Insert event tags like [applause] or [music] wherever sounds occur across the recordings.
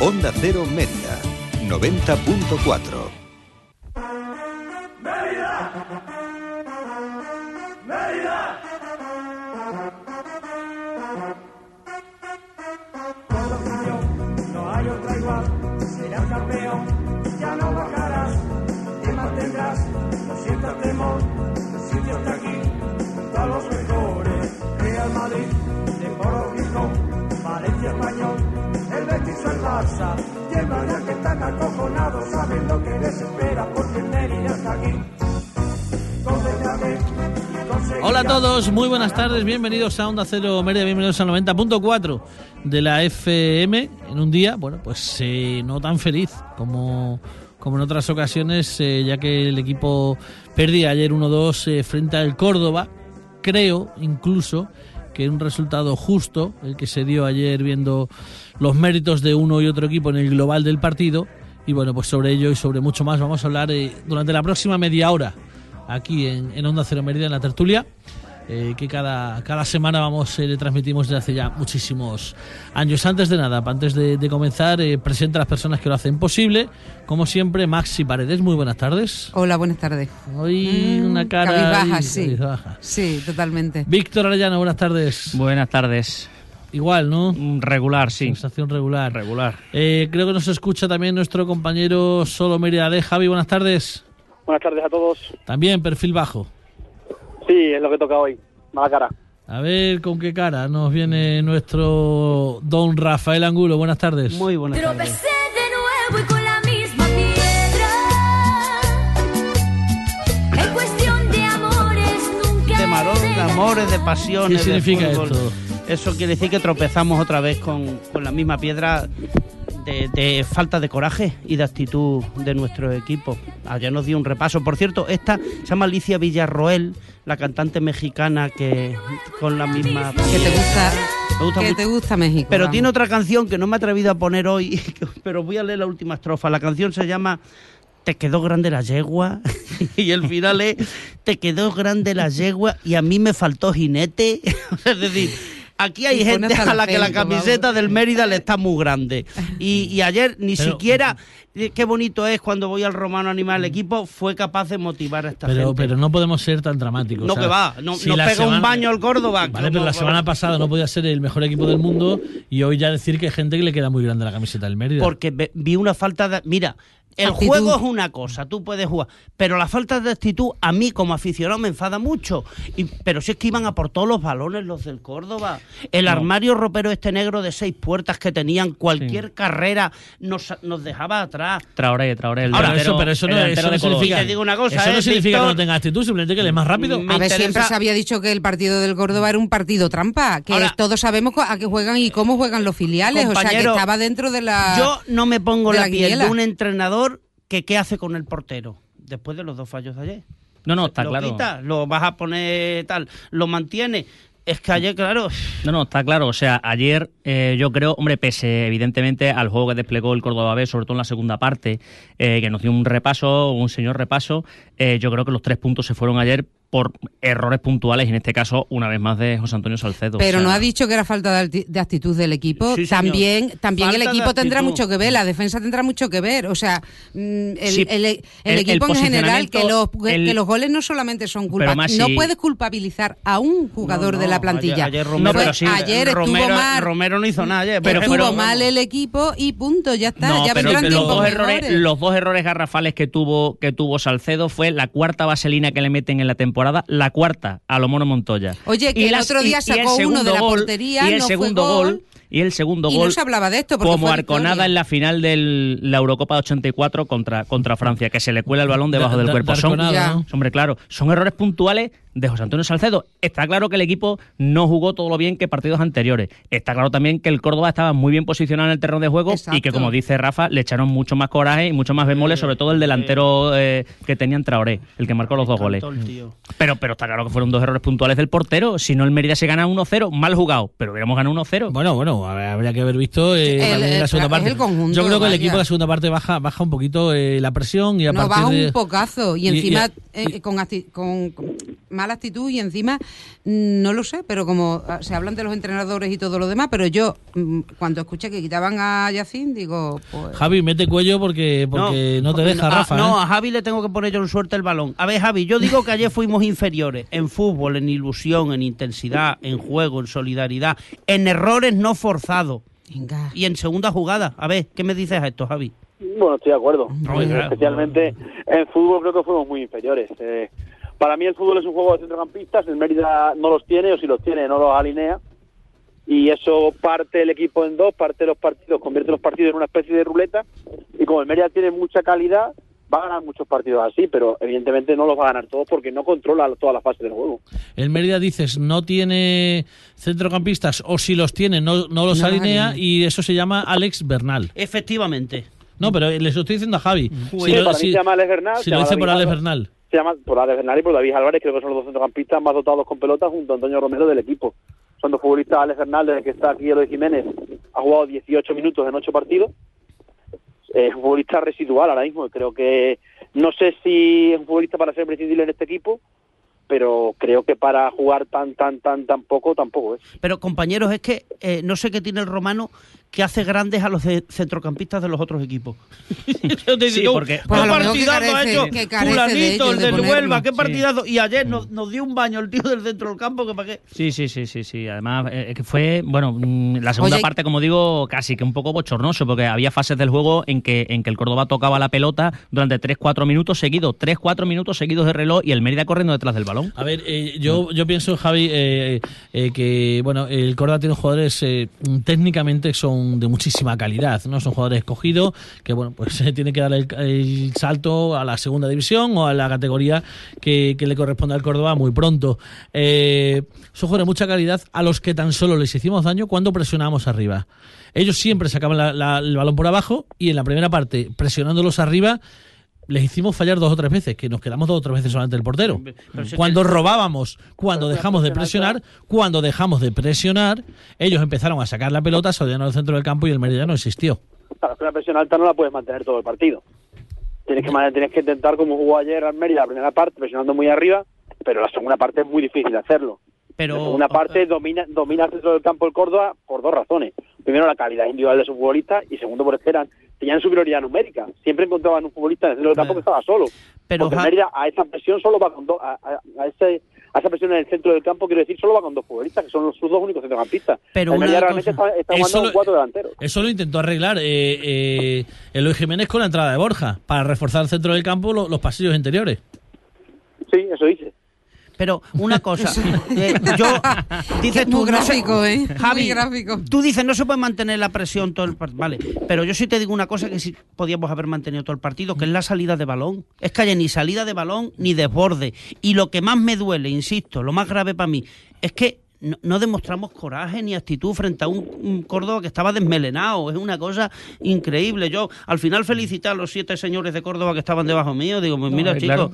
Onda Cero Mérida, 90.4. el Betis o el Barça, el Málaga que están acojonados, saben lo que les espera, porque el Mérida está aquí. Hola a todos, muy buenas tardes, bienvenidos a Onda Cero Mérida, bienvenidos al 90.4 de la FM en un día, bueno, pues eh, no tan feliz como, como en otras ocasiones, eh, ya que el equipo perdía ayer 1-2 eh, frente al Córdoba, creo incluso que un resultado justo, el que se dio ayer viendo los méritos de uno y otro equipo en el global del partido, y bueno, pues sobre ello y sobre mucho más vamos a hablar eh, durante la próxima media hora aquí en, en Onda Cero Mérida, en la tertulia, eh, que cada, cada semana vamos eh, le transmitimos desde hace ya muchísimos años. Antes de nada, antes de, de comenzar, eh, presenta a las personas que lo hacen posible. Como siempre, Maxi Paredes, muy buenas tardes. Hola, buenas tardes. Hoy una cara... Cabizbaja, ahí, sí. cabizbaja. Sí, totalmente. Víctor Arellano, buenas tardes. Buenas tardes. Igual, ¿no? Mm, Regular, sí. Sensación regular. Regular. Eh, creo que nos escucha también nuestro compañero Solo Mérida de Javi, buenas tardes. Buenas tardes a todos. También perfil bajo. Sí, es lo que toca hoy. Mala cara. A ver con qué cara nos viene nuestro don Rafael Angulo. Buenas tardes. Muy buenas tardes. Tropecé de nuevo y con la misma piedra. En cuestión de amores nunca De marón, de amores, de pasiones. ¿Qué significa de esto? Eso quiere decir que tropezamos otra vez con, con la misma piedra de falta de coraje y de actitud de nuestro equipo. Ayer nos dio un repaso. Por cierto, esta se llama Alicia Villarroel, la cantante mexicana que con la misma Que te gusta, Me gusta que mucho. te gusta México. Pero vamos. tiene otra canción que no me he atrevido a poner hoy, [laughs] pero voy a leer la última estrofa. La canción se llama Te quedó grande la yegua [laughs] y el final es Te quedó grande la yegua y a mí me faltó jinete. [laughs] es decir, aquí hay gente a la que la camiseta del Mérida le está muy grande. [laughs] Y, y ayer ni Pero- siquiera, eh, qué bonito es cuando voy al Romano Animal, el equipo fue capaz de motivar a esta Pero, gente. pero no podemos ser tan dramáticos. No o sea, que va, no- si nos pega un baño al Córdoba. Vale, pero la semana pasada no podía ser el mejor equipo del mundo y hoy ya decir que hay gente que le queda muy grande la camiseta del Mérida. Porque vi una falta de... Mira, el Actitud. juego es una cosa, tú puedes jugar, pero la falta de actitud a mí como aficionado me enfada mucho. Y, pero si es que iban a por todos los balones los del Córdoba. El armario ropero este negro de seis puertas que tenían cualquier carrera nos, nos dejaba atrás. Traoré, Traoré, el Ahora, delantero, eso, pero eso el no, eso no de significa, te digo una cosa, eso no ¿eh, significa que no tenga actitud, simplemente que él es más rápido. A ver, siempre se había dicho que el partido del Córdoba era un partido trampa, que Ahora- todos sabemos a qué juegan y cómo juegan los filiales, o sea, que estaba dentro de la... Yo no me pongo la, la piel de un entrenador que qué hace con el portero después de los dos fallos de ayer. No, no, está lo claro. quita, lo vas a poner tal, lo mantiene. Es que ayer, claro, No, no, está claro. O sea, ayer eh, yo creo, hombre, pese evidentemente al juego que desplegó el Córdoba B, sobre todo en la segunda parte, eh, que nos dio un repaso, un señor repaso, eh, yo creo que los tres puntos se fueron ayer por errores puntuales, y en este caso, una vez más, de José Antonio Salcedo. Pero O sea, no ha dicho que era falta de, actitud del equipo. Sí, también también el Falta equipo tendrá mucho que ver, la defensa tendrá mucho que ver. O sea, mm, el, Sí, el- el el- equipo el en general, que los, que los goles no solamente son culpa. Más no puedes culpabilizar a un jugador No, de la plantilla. Ayer, ayer No, Romero, pero sí, ayer estuvo Romero, mal. Romero no hizo nada ayer. Pero estuvo mal el equipo y punto, ya está. No, ya pero vendrán los dos, errores, los dos errores garrafales que tuvo, que tuvo Salcedo fue la cuarta vaselina que le meten en la temporada, la cuarta a lo Mono Montoya. Oye, que Y el las- otro día sacó uno de la gol- portería, y el no fue segundo gol. gol y el segundo Y no gol se hablaba de esto como Arconada victoria. en la final de la Eurocopa de 84 contra, contra Francia, que se le cuela el balón debajo Da- del da- cuerpo. de Son, Ya. ¿no? Hombre, claro, son errores puntuales de José Antonio Salcedo. Está claro que el equipo no jugó todo lo bien que partidos anteriores. Está claro también que el Córdoba estaba muy bien posicionado en el terreno de juego y que, como dice Rafa, le echaron mucho más coraje y mucho más bemoles, sobre todo el delantero eh, que tenía en Traoré, el que marcó los dos goles. Pero, pero está claro que fueron dos errores puntuales del portero. Si no, el Mérida se gana 1-0, mal jugado, pero hubiéramos ganado 1-0. Bueno, bueno, habría que haber visto eh, El- la segunda parte. el conjunto, Yo creo que el vaya. equipo de la segunda parte baja baja un poquito eh, la presión y a No, partir baja de... un pocazo. Y y- encima, y- eh, con- mala actitud y encima, mm, no lo sé, pero como ah, se hablan de los entrenadores y todo lo demás, pero yo mm, cuando escuché que quitaban a Yacín, digo, pues... Javi, mete cuello porque, porque no, te deja a- Rafa. No, ¿eh? a Javi le tengo que poner yo en suerte el balón. A ver, Javi, yo digo que ayer fuimos inferiores en fútbol, en ilusión, en intensidad, en juego, en solidaridad, en errores no forzados Venga. y en segunda jugada. A ver, ¿qué me dices a esto, Javi? Bueno, estoy de acuerdo. Especialmente en fútbol creo que fuimos muy inferiores. Eh, para mí el fútbol es un juego de centrocampistas, el Mérida no los tiene, o si los tiene no los alinea. Y eso parte el equipo en dos, parte los partidos, convierte los partidos en una especie de ruleta. Y como el Mérida tiene mucha calidad, va a ganar muchos partidos así, pero evidentemente no los va a ganar todos porque no controla toda la fase del juego. El Mérida dices no tiene centrocampistas o si los tiene no, no los No alinea y eso se llama Alex Bernal. Efectivamente. No, pero les estoy diciendo a Javi. Sí, Si lo- para mí si- se llama Alex Bernal. si se lo dice por Alex. Bernal. Se llama por Alex Bernal y por David Álvarez, creo que son los dos centrocampistas más dotados con pelotas junto a Antonio Romero del equipo. Son dos futbolistas, Alex Bernal, desde que está aquí Eloy Jiménez, ha jugado 18 minutos en 8 partidos. Es un futbolista residual ahora mismo. Creo que, no sé si es un futbolista para ser prescindible en este equipo, pero creo que para jugar tan, tan, tan, tan poco, tampoco es. Pero compañeros, es que eh, no sé qué tiene el romano que hace grandes a los ce- centrocampistas de los otros equipos. [laughs] Yo te Sí, digo, porque- Pues qué partidazo ha hecho fulanito, ellos, el de del. Huelva, qué Sí. partidazo. Y ayer nos, nos dio un baño el tío del centro del campo, que para qué. Sí, sí, sí, sí, sí. Además, eh, es que fue, bueno, mm, la segunda Oye, parte, como digo, casi que un poco bochornoso, porque había fases del juego en que, en que el Córdoba tocaba la pelota durante 3-4 minutos seguidos, 3-4 minutos seguidos de reloj y el Mérida corriendo detrás del balón. A ver, eh, yo, yo pienso, Javi, eh, eh, que bueno, el Córdoba tiene jugadores eh, técnicamente son de muchísima calidad, ¿no? Son jugadores escogidos que, bueno, pues [laughs] tienen que dar el, salto a la segunda división o a la categoría que, que le corresponde al Córdoba muy pronto. Eh, son jugadores de mucha calidad a los que tan solo les hicimos daño cuando presionamos arriba. Ellos siempre sacaban la- el balón por abajo y en la primera parte, presionándolos arriba, les hicimos fallar dos o tres veces, que nos quedamos dos o tres veces solamente el portero. Es Cuando robábamos, cuando dejamos de presionar, cuando dejamos de presionar, ellos empezaron a sacar la pelota, se al centro del campo y el Mérida no existió. Claro, que una presión alta no la puedes mantener todo el partido. Tienes que, tienes que intentar, como jugó ayer Almería, la primera parte, presionando muy arriba, pero la segunda parte es muy difícil hacerlo. Pero, la segunda parte domina, domina el centro del campo el Córdoba por dos razones. Primero, la calidad individual de sus futbolistas y segundo, porque eran, tenían superioridad numérica. Siempre encontraban un futbolista en el centro del campo que estaba solo. Pero, porque Ja- Mérida a esa presión solo va con dos, a, a- a ese, a esa presión en el centro del campo, quiero decir, solo va con dos futbolistas, que son los- sus dos únicos centrocampistas. Pero el Mérida una realmente cosa- está, está Eso jugando lo- cuatro delanteros. Eso lo intentó arreglar eh, eh, Eloy Jiménez con la entrada de Borja, para reforzar el centro del campo lo- los pasillos interiores. Sí, eso dice. Pero una [laughs] cosa. eh, yo, dices Muy tú, no gráfico, ¿eh? Javi, Muy gráfico. tú dices, no se puede mantener la presión todo el partido. Vale, pero yo sí te digo una cosa que sí podíamos haber mantenido todo el partido, que es la salida de balón. Es que haya ni salida de balón ni desborde. Y lo que más me duele, insisto, lo más grave para mí, es que no, no demostramos coraje ni actitud frente a un, un Córdoba que estaba desmelenado. Es una cosa increíble. Yo al final felicité a los siete señores de Córdoba que estaban debajo mío. Digo, pues mira, eh, chicos, claro.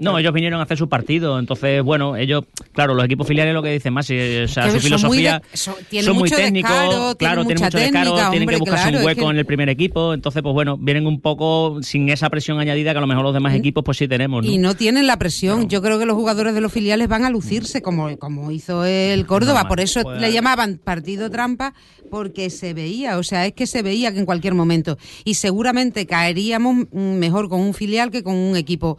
No, ellos vinieron a hacer su partido, entonces, bueno, ellos, claro, los equipos filiales lo que dicen más, eh, o sea, Que su muy filosofía de- son- muy mucho técnicos, descaro, claro, tienen mucho descaro, técnica, tienen que buscarse claro, un es hueco que- en el primer equipo, entonces, pues bueno, vienen un poco sin esa presión añadida que a lo mejor los demás equipos pues sí tenemos, ¿no? Y no tienen la presión. Yo creo que los jugadores de los filiales van a lucirse como, como hizo el Córdoba. Por eso le llamaban partido trampa, porque se veía, o sea, es que se veía que en cualquier momento. Y seguramente caeríamos mm, mejor con un filial que con un equipo,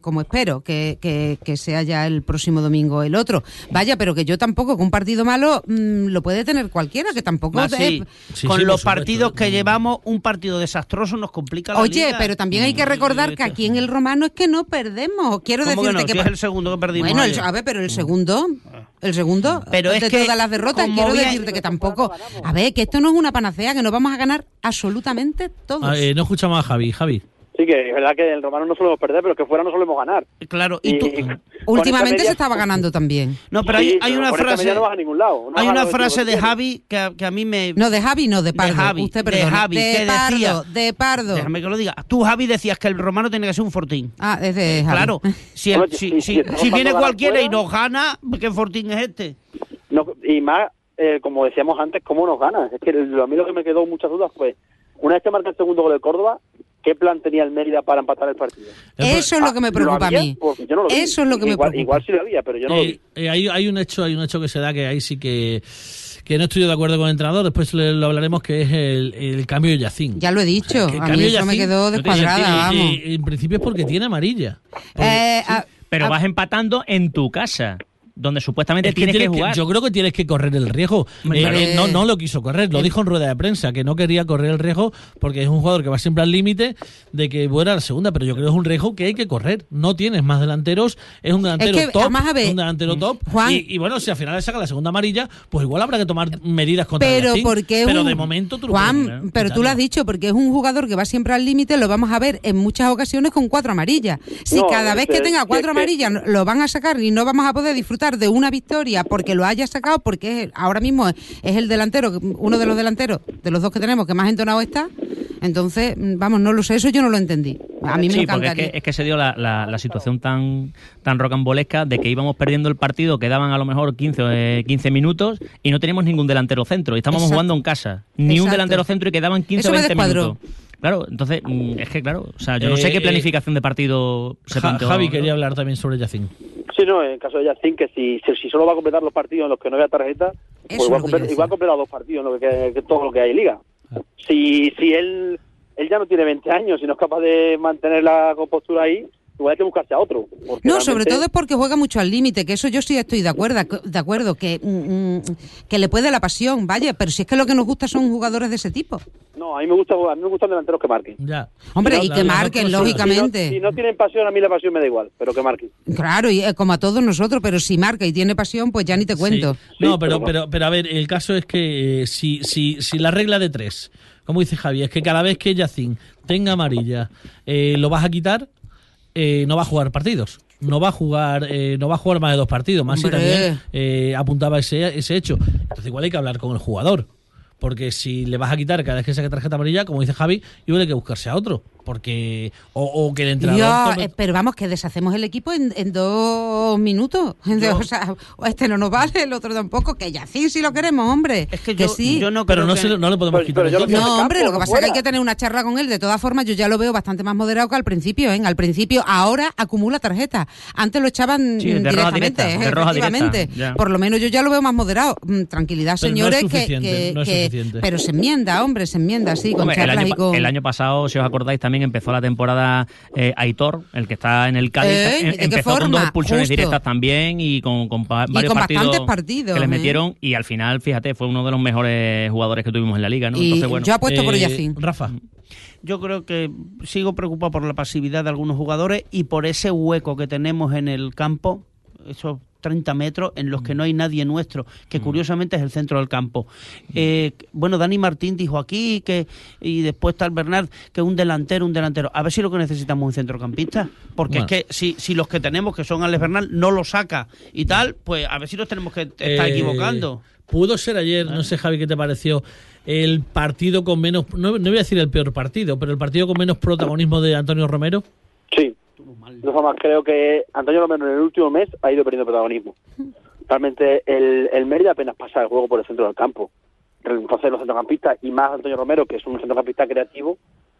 como espero, que, que, que sea ya el próximo domingo el otro. Vaya, pero que yo tampoco, que un partido malo mm, lo puede tener cualquiera, que tampoco es- sí, Sí, con sí, los supuesto. partidos que llevamos, un partido desastroso nos complica la Oye, liga. pero también hay que recordar que aquí en el Romano es que no perdemos. Quiero ¿Cómo que decirte no? que, Si es el segundo que perdimos Bueno, el- a ver, pero el segundo, el segundo, Pero de es que, todas las derrotas, quiero decirte que tampoco. A ver, que esto no es una panacea, que nos vamos a ganar absolutamente todos. Ah, eh, no escuchamos a Javi. Javi. Sí, que es verdad que el romano no solemos perder, pero que fuera no solemos ganar. Claro, y tú... con Últimamente se estaba ganando también. No, pero Sí, hay, hay pero una frase... no vas a ningún lado. No Hay una frase tú de. Javi que, a- que a mí me... No, de Javi, no, de Pardo. Javi, Usted de perdona. Javi, que Pardo, decía- de Pardo. Déjame que lo diga. Tú, Javi, decías que el romano tiene que ser un fortín. Ah, es de Javi. Claro, [laughs] si, el- si, viene cualquiera y nos gana, ¿qué fortín es este? No, y más, eh, como decíamos antes, ¿cómo nos ganas? Es que a mí lo que me quedó muchas dudas fue, una vez que marca el segundo gol del Córdoba, ¿qué plan tenía el Mérida para empatar el partido? Eso es lo que me ¿Lo preocupa a mí. Porque yo no lo vi. Eso es lo que me igual, preocupa. Igual sí lo había, pero yo no lo Eh, vi. eh, hay, hay un hecho hay un hecho que se da que ahí sí que que no estoy de acuerdo con el entrenador después le- lo hablaremos que es el, el cambio de Yacín Ya lo he dicho. Que el A cambio mí eso me Yacín quedó no tiene descuadrada, vamos. Eh, en principio es porque tiene amarilla Porque- Eh, a- Pero a- vas empatando en tu casa, donde supuestamente Es que tienes que tienes que- jugar. yo creo que tienes que correr el riesgo. Eh, eh, no, no lo quiso correr, lo dijo en rueda de prensa, que no quería correr el riesgo porque es un jugador que va siempre al límite de que fuera a la segunda, pero yo creo que es un riesgo que hay que correr. No tienes más delanteros, es un delantero que, top, además, a ver, un delantero top. Juan- y, y bueno, si al final le saca la segunda amarilla, pues igual habrá que tomar medidas contra el pero Yacine. porque es Pero un- de momento tú lo Juan, puedes, ¿eh? pero tú lo has dicho porque es un jugador que va siempre al límite lo vamos a ver en muchas ocasiones con cuatro amarillas si No, cada vez es que tenga cuatro es que- amarillas lo van a sacar y no vamos a poder disfrutar de una victoria porque lo haya sacado porque es- ahora mismo es, es el delantero uno de los delanteros de los dos que tenemos que más entonado está entonces mm, vamos no lo sé eso yo no lo entendí a mí me sí, porque es encantaría que, es que se dio la, la- la situación tan, tan rocambolesca de que íbamos perdiendo el partido, quedaban a lo mejor 15, o, eh, 15 minutos y no teníamos ningún delantero centro. Y estábamos Exacto. jugando en casa. Ni un delantero centro y quedaban 15 Eso o me 20 descuadró. minutos. Claro, entonces, mm, es que claro, o sea, yo no Eh, sé qué eh, planificación de partido se Ja- planteó. Javi quería hablar también sobre Yacine. Sí, no, en el caso de Yacine, que si, si, si solo va a completar los partidos en los que no vea tarjeta, pues es igual, lo que yo comple- decía. igual completa dos partidos en lo que, que todo lo que hay en liga. Si, si él, él ya no tiene 20 años y no es capaz de mantener la compostura ahí, hay que buscarse a otro. No, sobre todo es porque juega mucho al límite, que eso yo sí estoy de acuerdo, de acuerdo, que, mm, mm, que le puede la pasión, vaya, pero si es que lo que nos gusta son jugadores de ese tipo. No, a mí me gusta, a mí me gustan delanteros que marquen. Ya. Hombre, y que marquen, lógicamente. Si no, si no tienen pasión, a mí la pasión me da igual, pero que marquen. Claro, y eh, como a todos nosotros, pero si marca y tiene pasión, pues ya ni te cuento. Sí. No, Sí, pero, pero- pero, a ver, el caso es que eh, si, si, si la regla de tres, como dice Javi, es que cada vez que Yacine tenga amarilla, eh, lo vas a quitar, eh, no va a jugar partidos. No va a jugar, eh, no va a jugar más de dos partidos. Más también eh, apuntaba ese, ese hecho. Entonces igual hay que hablar con el jugador. Porque si le vas a quitar cada vez que saque tarjeta amarilla, como dice Javi, igual hay que buscarse a otro. Porque. O, o que el entrenador. Dios, tome- eh, pero vamos, que deshacemos el equipo en, en dos minutos. [laughs] O sea, este no nos vale, el otro tampoco, que ya sí, sí lo queremos, hombre. Es que, que yo, sí. yo no pero no, que- se lo- no le podemos Pero- quitar. pero el No, hombre, campo, lo que pasa es que hay que tener una charla con él. De todas formas, yo ya lo veo bastante más moderado que al principio, ¿eh? Al principio, ahora acumula tarjetas. Antes lo echaban Sí, de roja directamente, directa, ¿eh? de roja directa. Por lo menos yo ya lo veo más moderado. Mm, Tranquilidad, Pero no es señores, que, no es. Pero se enmienda, hombre, se enmienda, sí, con Hombre, el, charlas año, y pa- con... el año pasado, si os acordáis, también empezó la temporada eh, Aitor, el que está en el Cádiz. Eh, ¿y em- empezó con dos expulsiones Justo. directas también y con, con Y varios con partidos, bastantes partidos, que les ¿eh? metieron. Y al final, fíjate, fue uno de los mejores jugadores que tuvimos en la liga. ¿no? Y Entonces, bueno, yo apuesto por Eh, Yacine. Rafa. Yo creo que sigo preocupado por la pasividad de algunos jugadores y por ese hueco que tenemos en el campo, esos 30 metros en los que no hay nadie nuestro, que curiosamente es el centro del campo. Eh, bueno, Dani Martín dijo aquí que y después tal Bernard que un delantero, un delantero. A ver si lo que necesitamos es un centrocampista, porque Bueno. es que si, si los que tenemos que son Alex Bernal no lo saca y tal, pues a ver si nos tenemos que estar Eh, equivocando. Pudo ser ayer, no sé Javi qué te pareció, el partido con menos, no, no voy a decir el peor partido, pero el partido con menos protagonismo de Antonio Romero. Sí. De todas formas, creo que Antonio Romero en el último mes ha ido perdiendo protagonismo. [laughs] Realmente el, el Mérida apenas pasa el juego por el centro del campo. Entonces los centrocampistas, y más Antonio Romero, que es un centrocampista creativo,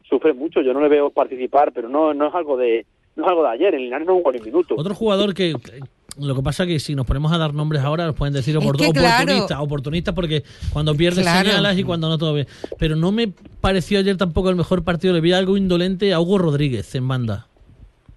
sufre mucho. Yo no le veo participar, pero no, no es algo de no es algo de ayer. En Linares no jugó ni un minuto. Otro jugador que, lo que pasa que si nos ponemos a dar nombres ahora nos pueden decir Es opor- que claro. oportunistas, oportunistas porque cuando pierdes Claro. señalas y cuando no todo bien. Pero no me pareció ayer tampoco el mejor partido, le vi algo indolente a Hugo Rodríguez en banda.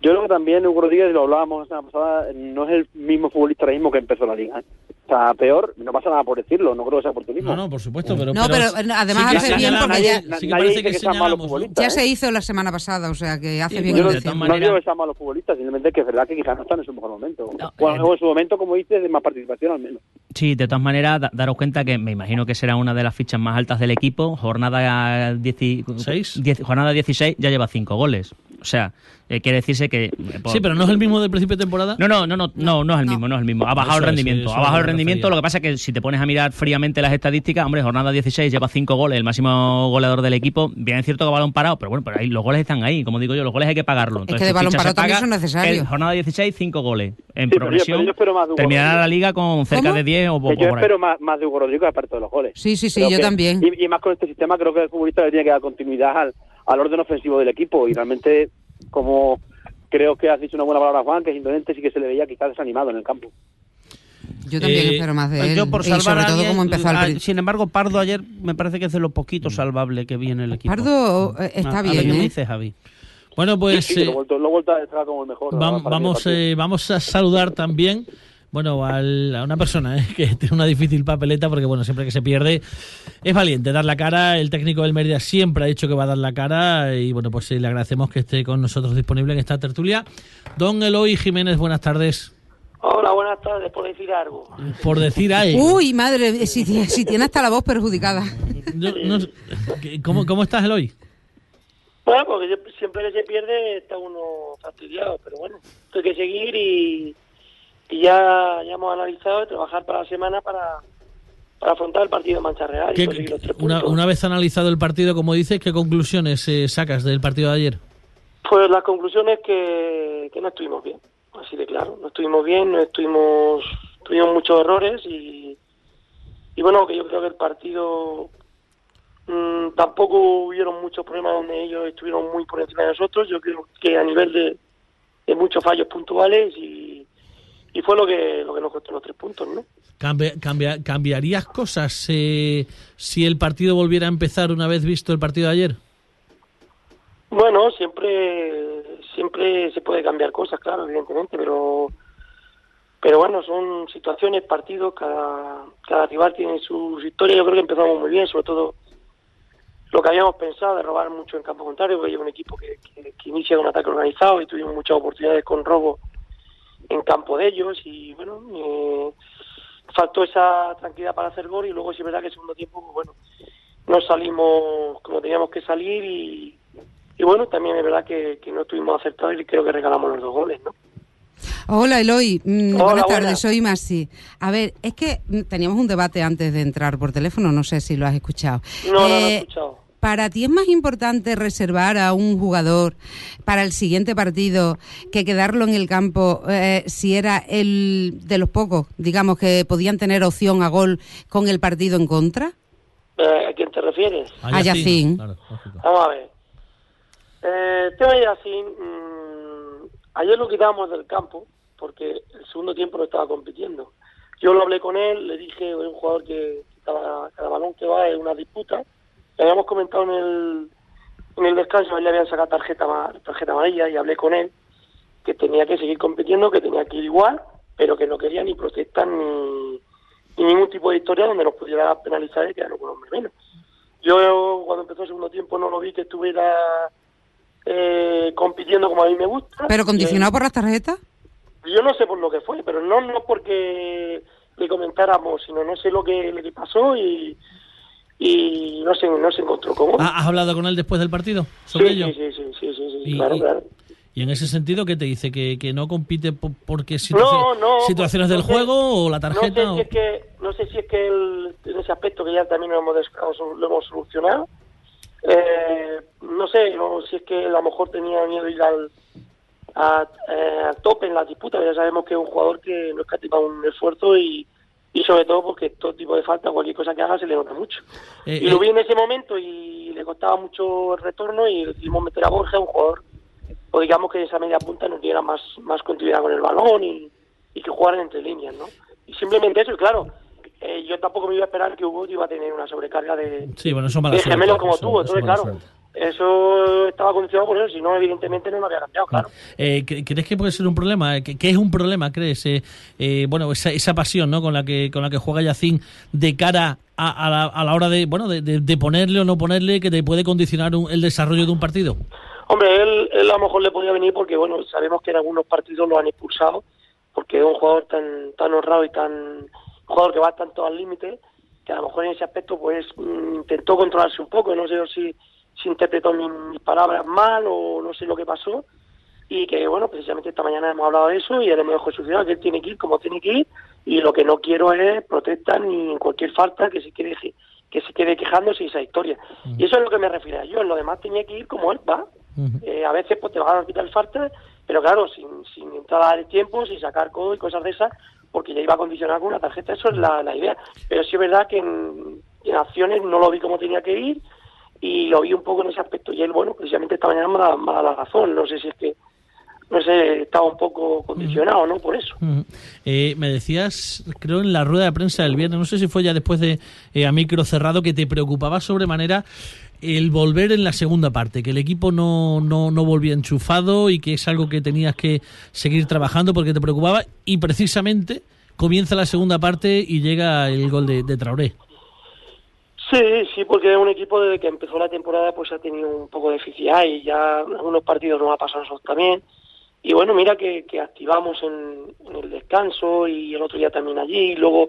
Yo creo que también Hugo Rodríguez, lo hablábamos la semana pasada, no es el mismo futbolista ahora mismo que empezó la liga. ¿eh? O sea, peor, no pasa nada por decirlo, no creo que sea oportunismo. No, no, por supuesto, pero No, pero, además que hace bien porque ya- sí Nadie que parece dice que que señalamos, ¿no? futbolistas. Ya ¿eh? se hizo la semana pasada, o sea que hace Sí, bien Yo no, de no digo que sean malos futbolistas, simplemente que es verdad que quizás no están en su mejor momento. No, Bueno, eh, en su momento, como dices, de más participación al menos. Sí, de todas maneras, da- daros cuenta que me imagino que será una de las fichas más altas del equipo. Jornada, dieci- ¿Seis? diez- jornada 16 ya lleva cinco goles. O sea, eh, quiere decirse que... eh, por- Sí, pero no es el mismo del principio de temporada. No, no, no, no, no, no es el mismo, no es el mismo. Ha bajado Eso el es, rendimiento, ha bajado es el lo que rendimiento. refería. Lo que pasa es que si te pones a mirar fríamente las estadísticas, hombre, jornada 16 lleva 5 goles, el máximo goleador del equipo. Bien es cierto que balón parado, pero bueno, pero ahí los goles están ahí, como digo yo, los goles hay que pagarlo. que de balón parado también paga. son necesarios. El jornada 16, 5 goles. En Sí, progresión, terminará la liga con cerca ¿Cómo? de 10 o, o Que yo espero más, más de Hugo Rodríguez aparte de los goles. Sí, sí, sí, Creo yo que- también. Y, y más con este sistema, creo que el futbolista le tiene que dar continuidad al, al orden ofensivo del equipo y realmente como creo que has dicho una buena palabra Juan que simplemente sí que se le veía quizás desanimado en el campo Yo también Eh, espero más de él. Yo por y salvar sobre a todo alguien, como empezó al. Sin embargo, Pardo ayer me parece que es de lo poquito salvable que viene el equipo. Pardo eh, está A- a ver bien, qué me ¿eh? dice Javi. Bueno, pues Sí, sí, lo, he eh, vuelto, lo vuelto a como el mejor vam- vamos, eh, vamos a saludar también. Bueno, al- a una persona eh, [laughs] que tiene una difícil papeleta porque, bueno, siempre que se pierde es valiente dar la cara. El técnico del Mérida siempre ha dicho que va a dar la cara y, bueno, pues eh, le agradecemos que esté con nosotros disponible en esta tertulia. Don Eloy Jiménez, buenas tardes. Hola, buenas tardes, por decir algo. Por decir [laughs] algo. Uy, madre, si, si tiene hasta la voz perjudicada. No ¿cómo, ¿Cómo estás, Eloy? Bueno, porque siempre que se pierde está uno fastidiado, pero bueno, hay que seguir y, y ya, ya hemos analizado y trabajar para la semana para, para afrontar el partido de Mancha Real y ¿Qué- conseguir los tres una, una vez analizado el partido, como dices, ¿qué conclusiones eh, sacas del partido de ayer? Pues la conclusión es que, que no estuvimos bien, así de claro. No estuvimos bien, no estuvimos, tuvimos muchos errores y, y bueno, que yo creo que el partido mm, tampoco hubieron muchos problemas donde ellos estuvieron muy por encima de nosotros. Yo creo que a nivel de, de muchos fallos puntuales y, y fue lo que, lo que nos costó los tres puntos, ¿no? Cambia- cambia- ¿Cambiarías cosas eh, si el partido volviera a empezar una vez visto el partido de ayer? Bueno, siempre siempre se puede cambiar cosas, claro, evidentemente, pero pero bueno, son situaciones, partidos, cada, cada rival tiene sus historias. Yo creo que empezamos muy bien, sobre todo lo que habíamos pensado de robar mucho en campo contrario, porque hay un equipo que, que, que inicia un ataque organizado y tuvimos muchas oportunidades con robo en campo de ellos y bueno, eh, faltó esa tranquilidad para hacer gol y luego sí es verdad que el segundo tiempo, pues, bueno, no salimos como teníamos que salir y, y bueno, también es verdad que, que no estuvimos acertados y creo que regalamos los dos goles, ¿no? Hola Eloy, Mm, Hola, buenas tardes, soy Masi. A ver, es que mm, teníamos un debate antes de entrar por teléfono, no sé si lo has escuchado. No, no, no he Eh, escuchado. ¿Para ti es más importante reservar a un jugador para el siguiente partido que quedarlo en el campo eh, si era el de los pocos, digamos, que podían tener opción a gol con el partido en contra? Eh, ¿A quién te refieres? A. Claro, lógico. Vamos a ver. Eh, el tema de Yacine, mm, ayer lo quitábamos del campo porque el segundo tiempo no estaba compitiendo. Yo lo hablé con él, le dije, es un jugador que cada, cada balón que va es una disputa. Le habíamos comentado en el, en el descanso, a él le habían sacado tarjeta, tarjeta amarilla y hablé con él que tenía que seguir compitiendo, que tenía que ir igual, pero que no quería ni protestar ni, ni ningún tipo de historia donde nos pudiera penalizar y quedarnos con un hombre menos. Yo cuando empezó el segundo tiempo no lo vi que estuviera eh, compitiendo como a mí me gusta. ¿Pero condicionado Eh, por las tarjetas? Yo no sé por lo que fue, pero no no porque le comentáramos, sino no sé lo que le pasó y, y no se no se encontró cómodo. ¿Ha- ¿Has hablado con él después del partido sobre sí, ello? sí, sí, sí, claro, claro. Y en ese sentido, ¿qué te dice? ¿Que, que no compite po- porque No, situaciones, no, situaciones no del sé- juego o la No tarjeta? sé o- si es que, no sé si es que el- en ese aspecto que ya también lo hemos, lo hemos solucionado, eh, no sé, no, si es que a lo mejor tenía miedo ir al, a, eh, al tope en la disputa, ya sabemos que es un jugador que no escatima un esfuerzo y, y sobre todo porque todo tipo de falta, cualquier cosa que haga se le nota mucho. Eh, y lo eh, vi en ese momento y le costaba mucho el retorno y decidimos meter a Borja, un jugador, o digamos que esa media punta nos diera más, más continuidad con el balón y, y que jugaran entre líneas, ¿no? Y simplemente eso, y claro, eh, yo tampoco me iba a esperar que Hugo iba a tener una sobrecarga de, Sí, bueno, de suerte, gemelos como es entonces claro, suerte. Eso estaba condicionado por eso, si no, evidentemente no lo había cambiado, claro. Eh, ¿cre- ¿Crees que puede ser un problema? ¿Qué, qué es un problema, crees? Eh, eh, bueno, esa, esa pasión ¿no? con la que con la que juega Yacín de cara a, a la, a la hora de bueno de, de- de ponerle o no ponerle que te puede condicionar un- el desarrollo de un partido. Hombre, él, él a lo mejor le podía venir porque, bueno, sabemos que en algunos partidos lo han expulsado, porque es un jugador tan tan honrado y tan un jugador que va tanto al límite, que a lo mejor en ese aspecto pues mm, intentó controlarse un poco, no sé si, si interpretó mis, mis palabras mal o no sé lo que pasó, y que, bueno, precisamente esta mañana hemos hablado de eso y él me dejó que él tiene que ir como tiene que ir, y lo que no quiero es protestar ni en cualquier falta que se quede que se quede quejándose y esa historia. Y eso es lo que me refiero yo, en lo demás tenía que ir como él va, eh, a veces pues te van a quitar falta, pero claro, sin, sin entrar a dar tiempo, sin sacar codo y cosas de esas, porque ya iba a condicionar con una tarjeta, eso es la, la idea. Pero sí es verdad que en, en acciones no lo vi como tenía que ir y lo vi un poco en ese aspecto. Y él, bueno, precisamente esta mañana me dado la razón. No sé si es que, no sé, estaba un poco condicionado, ¿no? Por eso. Ujú. Eh, me decías, creo en la rueda de prensa del viernes, no sé si fue ya después de eh, a micro cerrado, que te preocupaba sobremanera el volver en la segunda parte, que el equipo no, no, no volvía enchufado y que es algo que tenías que seguir trabajando porque te preocupaba y precisamente comienza la segunda parte y llega el gol de, de Traoré. Sí, sí, porque es un equipo desde que empezó la temporada pues ha tenido un poco de deficiencia y ya algunos partidos nos ha pasado nosotros también. Y bueno, mira que, que activamos en, en el descanso y el otro día también allí. Y luego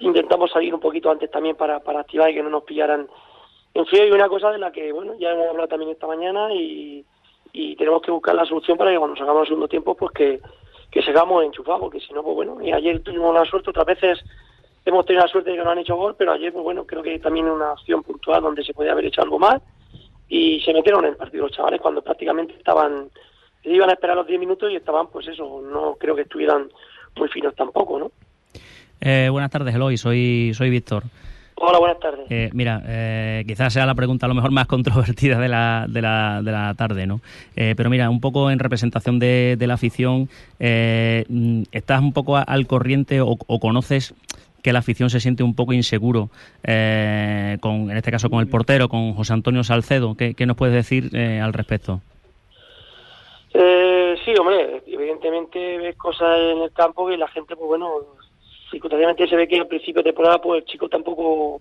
intentamos salir un poquito antes también para, para activar y que no nos pillaran en frío. Y una cosa de la que, bueno, ya hemos hablado también esta mañana y, y tenemos que buscar la solución para que cuando salgamos el segundo tiempo, pues que, que sigamos enchufados, porque si no, pues bueno, y ayer tuvimos la suerte, otras veces hemos tenido la suerte de que no han hecho gol, pero ayer, pues bueno, creo que también una acción puntual donde se podía haber hecho algo más y se metieron en el partido los chavales cuando prácticamente estaban, iban a esperar los 10 minutos y estaban, pues eso, no creo que estuvieran muy finos tampoco, ¿no? Eh, buenas tardes, Eloy. Soy, soy Víctor. Hola, buenas tardes. Eh, mira, eh, quizás sea la pregunta a lo mejor más [laughs] controvertida de la, de la, de la tarde, ¿no? Eh, pero mira, un poco en representación de, de la afición, eh, mm, ¿estás un poco al corriente o, o conoces que la afición se siente un poco inseguro, eh, con, en este caso con el portero, con José Antonio Salcedo? ¿Qué, qué nos puedes decir eh, al respecto? Eh, sí, hombre, evidentemente ves cosas en el campo que la gente, pues bueno, circunstancialmente se ve que al principio de temporada, pues el chico tampoco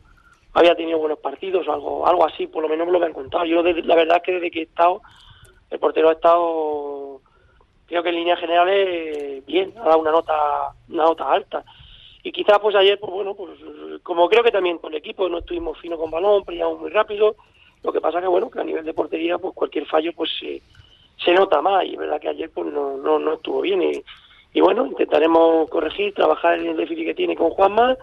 había tenido buenos partidos o algo, algo así, por lo menos me lo han contado. Yo la verdad es que desde que he estado, el portero ha estado, creo que en líneas generales, bien, ha dado una nota, una nota alta. Y quizás pues ayer, pues bueno, pues como creo que también con el equipo no estuvimos fino con balón, peleamos muy rápido, lo que pasa que bueno, que a nivel de portería, pues cualquier fallo, pues se, se nota más. Y es verdad que ayer pues no, no, no estuvo bien. Y, y bueno, intentaremos corregir, trabajar el déficit que tiene con Juanma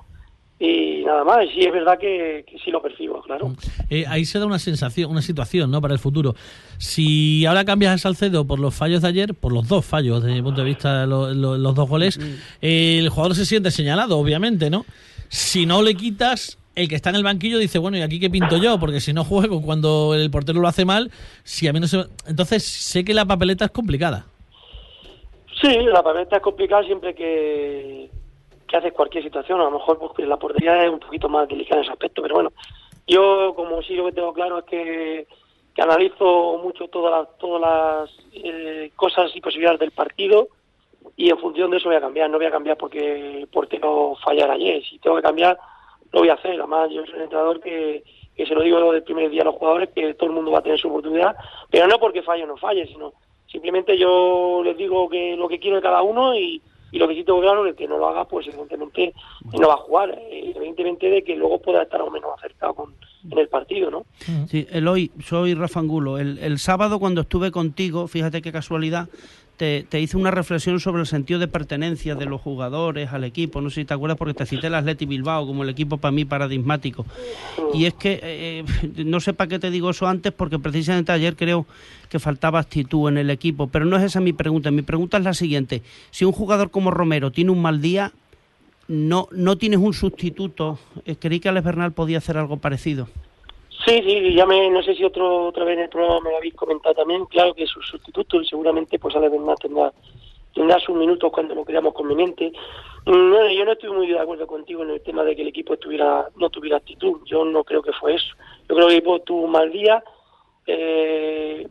y nada más, y sí es verdad que, que sí lo percibo, claro. Eh, ahí se da una sensación, una situación, ¿no? Para el futuro. Si ahora cambias a Salcedo por los fallos de ayer, por los dos fallos desde mi punto de vista, lo- lo- los dos goles, eh, el jugador se siente señalado, obviamente, ¿no? Si no le quitas, el que está en el banquillo dice, bueno, ¿y aquí qué pinto yo? Porque si no juego cuando el portero lo hace mal, si a mí no se... Entonces sé que la papeleta es complicada. Sí, la papeleta es complicada siempre que, que haces cualquier situación. A lo mejor pues, la portería es un poquito más delicada en ese aspecto, pero bueno, yo como sí lo que tengo claro es que, analizo mucho todas las, todas las eh, cosas y posibilidades del partido y en función de eso voy a cambiar. No voy a cambiar porque porque no fallara ayer. Si tengo que cambiar, lo voy a hacer. Además, yo soy un entrenador que, que se lo digo del primer día a los jugadores, que todo el mundo va a tener su oportunidad, pero no porque falle o no falle, sino simplemente yo les digo que lo que quiero de cada uno y, y lo que sí tengo claro es que el que no lo haga, pues evidentemente no va a jugar, eh, evidentemente de que luego pueda estar o menos acercado con, en el partido, ¿no? Sí, Eloy, soy Rafa Angulo. El, el sábado cuando estuve contigo, fíjate qué casualidad, te, te hice una reflexión sobre el sentido de pertenencia de los jugadores al equipo. No sé si te acuerdas porque te cité el Atleti Bilbao como el equipo para mí paradigmático. Y es que, eh, no sé para qué te digo eso antes, porque precisamente ayer creo que faltaba actitud en el equipo. Pero no es esa mi pregunta. Mi pregunta es la siguiente. Si un jugador como Romero tiene un mal día, no, no tienes un sustituto. Eh, Creí que Alex Bernal podía hacer algo parecido. Sí, sí, ya me, no sé si otro, otra vez en el programa me lo habéis comentado también, claro que su sustituto y seguramente pues Ale Bernat tendrá, tendrá sus minutos cuando lo creamos conveniente. Mm, Bueno, yo no estoy muy de acuerdo contigo en el tema de que el equipo estuviera, no tuviera actitud, yo no creo que fue eso. Yo creo que el equipo tuvo un mal día, eh,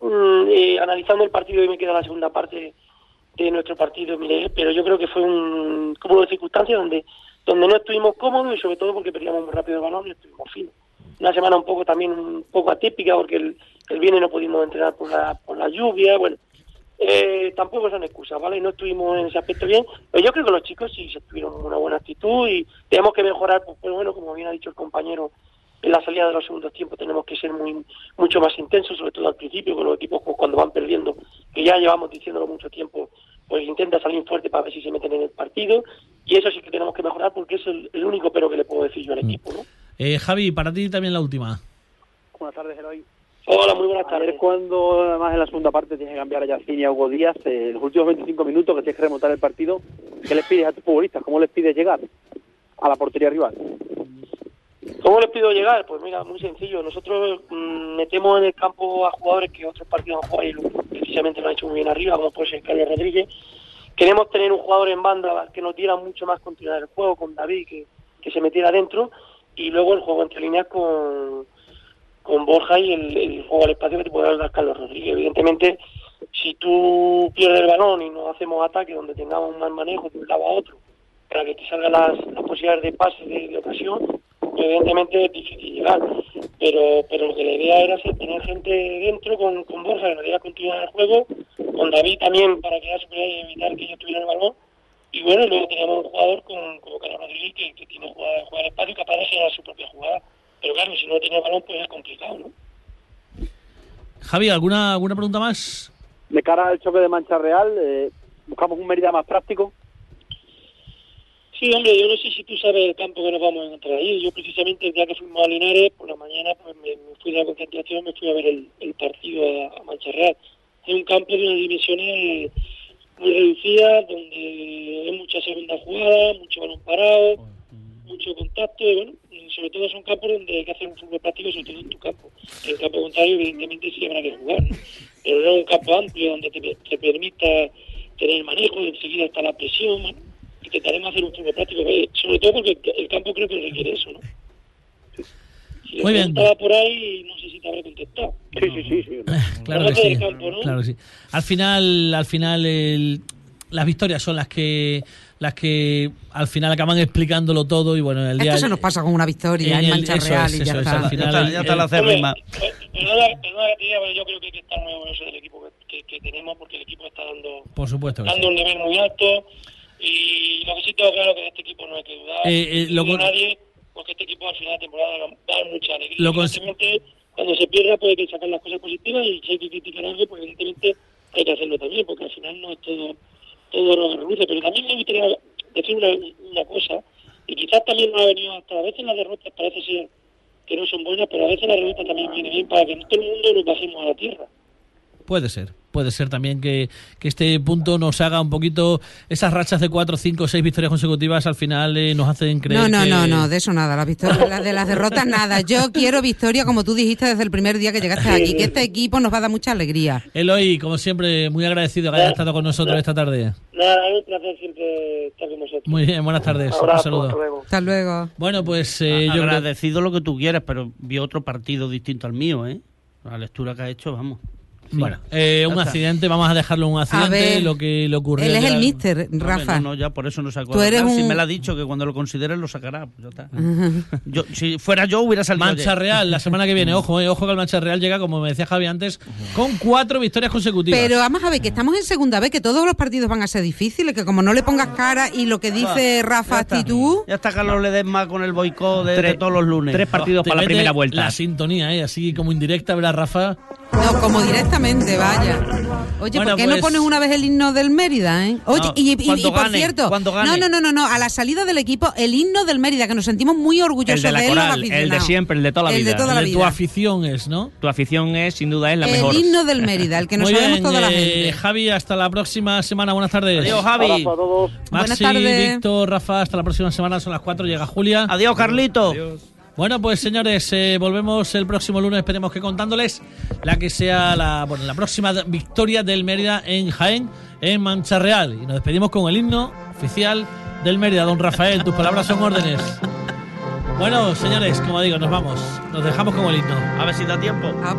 mm, eh, analizando el partido y me queda la segunda parte de nuestro partido, mire, pero yo creo que fue un cúmulo de circunstancias donde, donde no estuvimos cómodos y sobre todo porque perdíamos muy rápido el balón y estuvimos finos una semana un poco también un poco atípica porque el, el viernes no pudimos entrenar por la, por la lluvia, bueno, eh, tampoco son excusas, ¿vale? No estuvimos en ese aspecto bien, pero yo creo que los chicos sí se tuvieron una buena actitud y tenemos que mejorar, pues, pues bueno, como bien ha dicho el compañero, en la salida de los segundos tiempos tenemos que ser muy mucho más intensos, sobre todo al principio, con los equipos pues, cuando van perdiendo, que ya llevamos diciéndolo mucho tiempo, pues intenta salir fuerte para ver si se meten en el partido y eso sí que tenemos que mejorar porque es el, el único pero que le puedo decir yo al equipo, ¿no? Eh, Javi, para ti también la última. Buenas tardes, Eloy. Hola, muy buenas tardes. Cuando además en la segunda parte tienes que cambiar a Yacine y a Hugo Díaz, eh, los últimos 25 minutos que tienes que remontar el partido, ¿qué les pides a tus futbolistas? ¿Cómo les pides llegar a la portería rival? ¿Cómo les pido llegar? Pues mira, muy sencillo. Nosotros mm, metemos en el campo a jugadores que otros partidos han jugado y precisamente lo han hecho muy bien arriba, como puede ser Carlos Rodríguez. Queremos tener un jugador en banda que nos diera mucho más continuidad del juego, con David, que, que se metiera dentro, y luego el juego entre líneas con, con Borja y el, el juego al espacio que te puede dar Carlos Rodríguez. Evidentemente, si tú pierdes el balón y no hacemos ataque donde tengamos un mal manejo de un lado otro, para que te salgan las, las posibilidades de pase de, de ocasión, evidentemente es difícil llegar. Pero pero lo que la idea era tener gente dentro con, con Borja que nos diera continuidad al juego, con David también para que superioridad y evitar que ellos tuvieran el balón. Y bueno, luego teníamos un jugador con, como Carlos Rodríguez que, que tiene jugada, jugar al espacio y capaz de generar su propia jugada. Pero claro, si no tiene el balón, pues es complicado, ¿no? Javi, ¿alguna, ¿alguna pregunta más? De cara al choque de Mancha Real, eh, buscamos un Mérida más práctico. Sí, hombre, yo no sé si tú sabes el campo que nos vamos a encontrar ahí. Yo precisamente el día que fuimos a Linares, por la mañana, pues me, me fui de la concentración, me fui a ver el, el partido a, a Mancha Real. Es un campo de unas dimensiones muy reducidas, donde hay mucha segunda jugada, mucho balón parado, mucho contacto, y bueno, sobre todo son campos donde hay que hacer un fútbol práctico, sobre todo en tu campo. En el campo contrario, evidentemente, sí habrá que jugar, ¿no? pero no es un campo amplio donde te, permita tener manejo, enseguida está la presión, bueno, intentaremos hacer un fútbol práctico, eh, sobre todo porque el campo creo que requiere eso, ¿no? Muy bien. preguntaba por ahí, no sé si te habré contestado. Sí, sí, sí. sí. [laughs] Claro que sí. campo, ¿no? Claro que sí. Al final, al final el- las victorias son las que las que al final acaban explicándolo todo y bueno, el día Esto se nos pasa con una victoria en en el- Mancha eso Real es, y ya eso es, está. al final Ya está- ya está la el- que te diga, pero yo creo que hay que estar muy orgulloso del equipo que, que- que tenemos porque el equipo está dando, por supuesto que sí. dando un nivel muy alto y lo que sí tengo claro que de este equipo no hay que dudar Eh, eh, no lo nadie porque este equipo al final de temporada va a dar mucha alegría. Lo Evidentemente, cuando se pierda puede que sacar las cosas positivas y si hay que criticar algo, pues evidentemente hay que hacerlo también porque al final no es todo todo rojo y reluce. Pero también me gustaría decir una, una cosa y quizás también nos ha venido hasta a veces las derrotas parece ser que no son buenas, pero a veces la derrota también viene bien para que en todo el mundo nos bajemos a la tierra. Puede ser, puede ser también que, que este punto nos haga un poquito esas rachas de cuatro, cinco, seis victorias consecutivas al final eh, nos hacen creer No, no, que- no, no, de eso nada, las victorias, [laughs] las de las derrotas nada. Yo quiero victoria, como tú dijiste desde el primer día que llegaste aquí, que este equipo nos va a dar mucha alegría. Eloy, como siempre, muy agradecido que haya estado con nosotros esta tarde. Nada, es un placer siempre estar con vosotros. Muy bien, buenas tardes. Un Abrazo, hasta saludo. luego. Hasta luego. Bueno, pues eh, yo creo Agradecido lo que tú quieras, pero vi otro partido distinto al mío, ¿eh? La lectura que ha hecho, vamos. Bueno, eh, un accidente, vamos a dejarlo un accidente, ver, lo que le ocurrió. Él es el mister, No, Rafa. No, no, ya por eso no sacó. Tú eres Si un- me lo ha dicho que cuando lo consideres lo sacará. pues ya está. Yo, si fuera yo hubiera salido. Mancha ayer. Real, la semana que viene, ojo, eh, ojo que el Mancha Real llega, como me decía Javi antes, con cuatro victorias consecutivas. Pero vamos a ver, que estamos en segunda vez, que todos los partidos van a ser difíciles, que como no le pongas cara y lo que dice Rafa Ya está. actitud, Ya está Carlos Ledesma con el boicot de, todos los lunes. Tres partidos Te para la primera vuelta. La sintonía, eh, así como indirecta, ¿verdad, Rafa? no, como directamente, vaya. Oye, Bueno, ¿por qué pues- no pones una vez el himno del Mérida, eh? Oye, No, y, y- y cuando por gane, cierto, cuando gane. no, no, no, no, no, a la salida del equipo, el himno del Mérida, que nos sentimos muy orgullosos El de la él, los coral, el de siempre, el de toda la El de vida. toda la El de tu afición es, ¿no? Tu afición es, sin duda, es la el mejor. himno del Mérida, el que nos sabemos bien, toda la eh, gente. Javi, hasta la próxima semana. Buenas tardes. Adiós, Javi. Abrazo a todos. Buenas Maxi, tardes. Víctor, Rafa, hasta la próxima semana. Son las cuatro, llega Julia. Adiós, Carlito. Bueno, pues señores, eh, volvemos el próximo lunes, esperemos que contándoles la que sea la, bueno, la próxima victoria del Mérida en Jaén, en Mancha Real. Y nos despedimos con el himno oficial del Mérida. Don Rafael, tus palabras son órdenes. Bueno, señores, como digo, nos vamos. Nos dejamos con el himno. A ver si da tiempo. Ah,